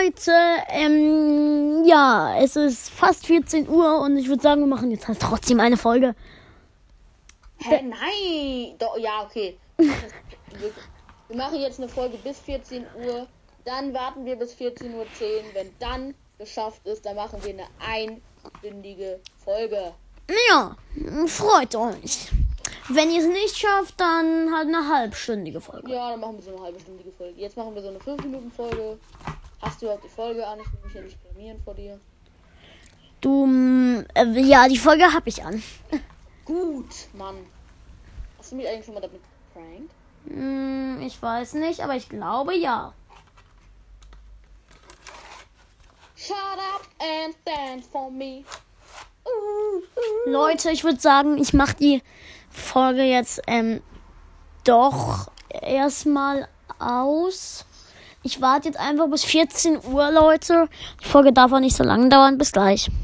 Leute, ähm, ja, es ist fast 14 Uhr und ich würde sagen, wir machen jetzt halt trotzdem eine Folge. Hä, nein! Doch, ja, okay. Wir, machen jetzt eine Folge bis 14 Uhr. Dann warten wir bis 14.10 Uhr. Wenn dann geschafft ist, dann machen wir eine einstündige Folge. Ja, freut euch. Wenn ihr es nicht schafft, dann halt eine halbstündige Folge. Ja, dann machen wir so eine halbe stündige Folge. Jetzt machen wir so eine 5-Minuten-Folge. Du überhaupt die Folge an? Ich will mich ja nicht blamieren vor dir. Du, mm, äh, ja, die Folge habe ich an. Gut, Mann. Hast du mich eigentlich schon mal damit geprankt? Hm, ich weiß nicht, aber ich glaube ja. Shut up and dance for me. Uh, uh. Leute, ich würde sagen, ich mache die Folge jetzt ähm, doch erstmal aus. Ich warte jetzt einfach bis 14 Uhr, Leute. Die Folge darf auch nicht so lange dauern. Bis gleich.